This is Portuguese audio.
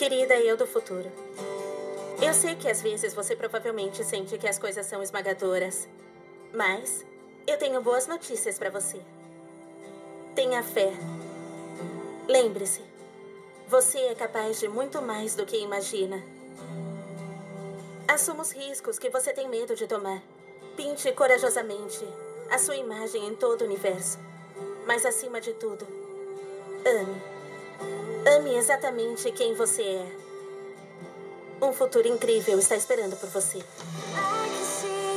Querida eu do futuro. Eu sei que às vezes você provavelmente sente que as coisas são esmagadoras. Mas eu tenho boas notícias para você. Tenha fé. Lembre-se, você é capaz de muito mais do que imagina. Assuma os riscos que você tem medo de tomar. Pinte corajosamente a sua imagem em todo o universo. Mas acima de tudo, ame. Ame exatamente quem você é. Um futuro incrível está esperando por você.